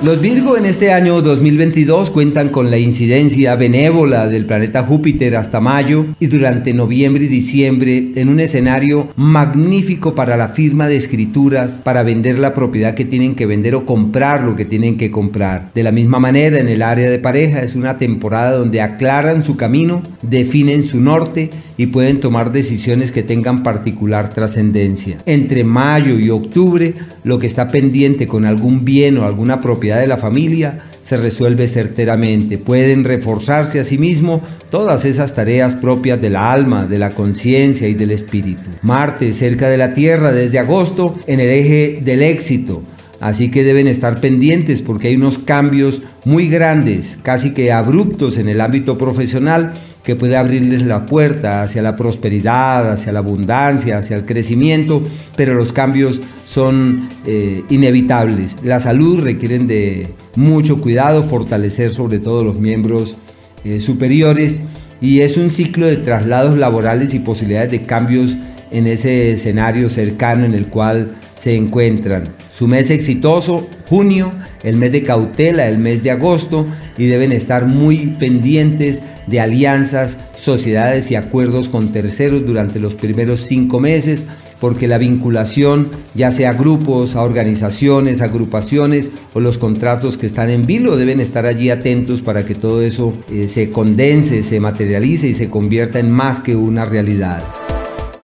Los Virgo en este año 2022 cuentan con la incidencia benévola del planeta Júpiter hasta mayo y durante noviembre y diciembre en un escenario magnífico para la firma de escrituras, para vender la propiedad que tienen que vender o comprar lo que tienen que comprar. De la misma manera en el área de pareja es una temporada donde aclaran su camino, definen su norte y pueden tomar decisiones que tengan particular trascendencia. Entre mayo y octubre lo que está pendiente con algún bien o alguna propiedad de la familia se resuelve certeramente. Pueden reforzarse a sí mismo todas esas tareas propias de la alma, de la conciencia y del espíritu. Marte cerca de la Tierra desde agosto en el eje del éxito. Así que deben estar pendientes porque hay unos cambios muy grandes, casi que abruptos en el ámbito profesional que puede abrirles la puerta hacia la prosperidad, hacia la abundancia, hacia el crecimiento, pero los cambios son eh, inevitables. La salud requieren de mucho cuidado, fortalecer sobre todo los miembros eh, superiores y es un ciclo de traslados laborales y posibilidades de cambios en ese escenario cercano en el cual se encuentran. Su mes exitoso, junio, el mes de cautela, el mes de agosto, y deben estar muy pendientes de alianzas, sociedades y acuerdos con terceros durante los primeros cinco meses, porque la vinculación, ya sea a grupos, a organizaciones, agrupaciones o los contratos que están en vilo, deben estar allí atentos para que todo eso eh, se condense, se materialice y se convierta en más que una realidad.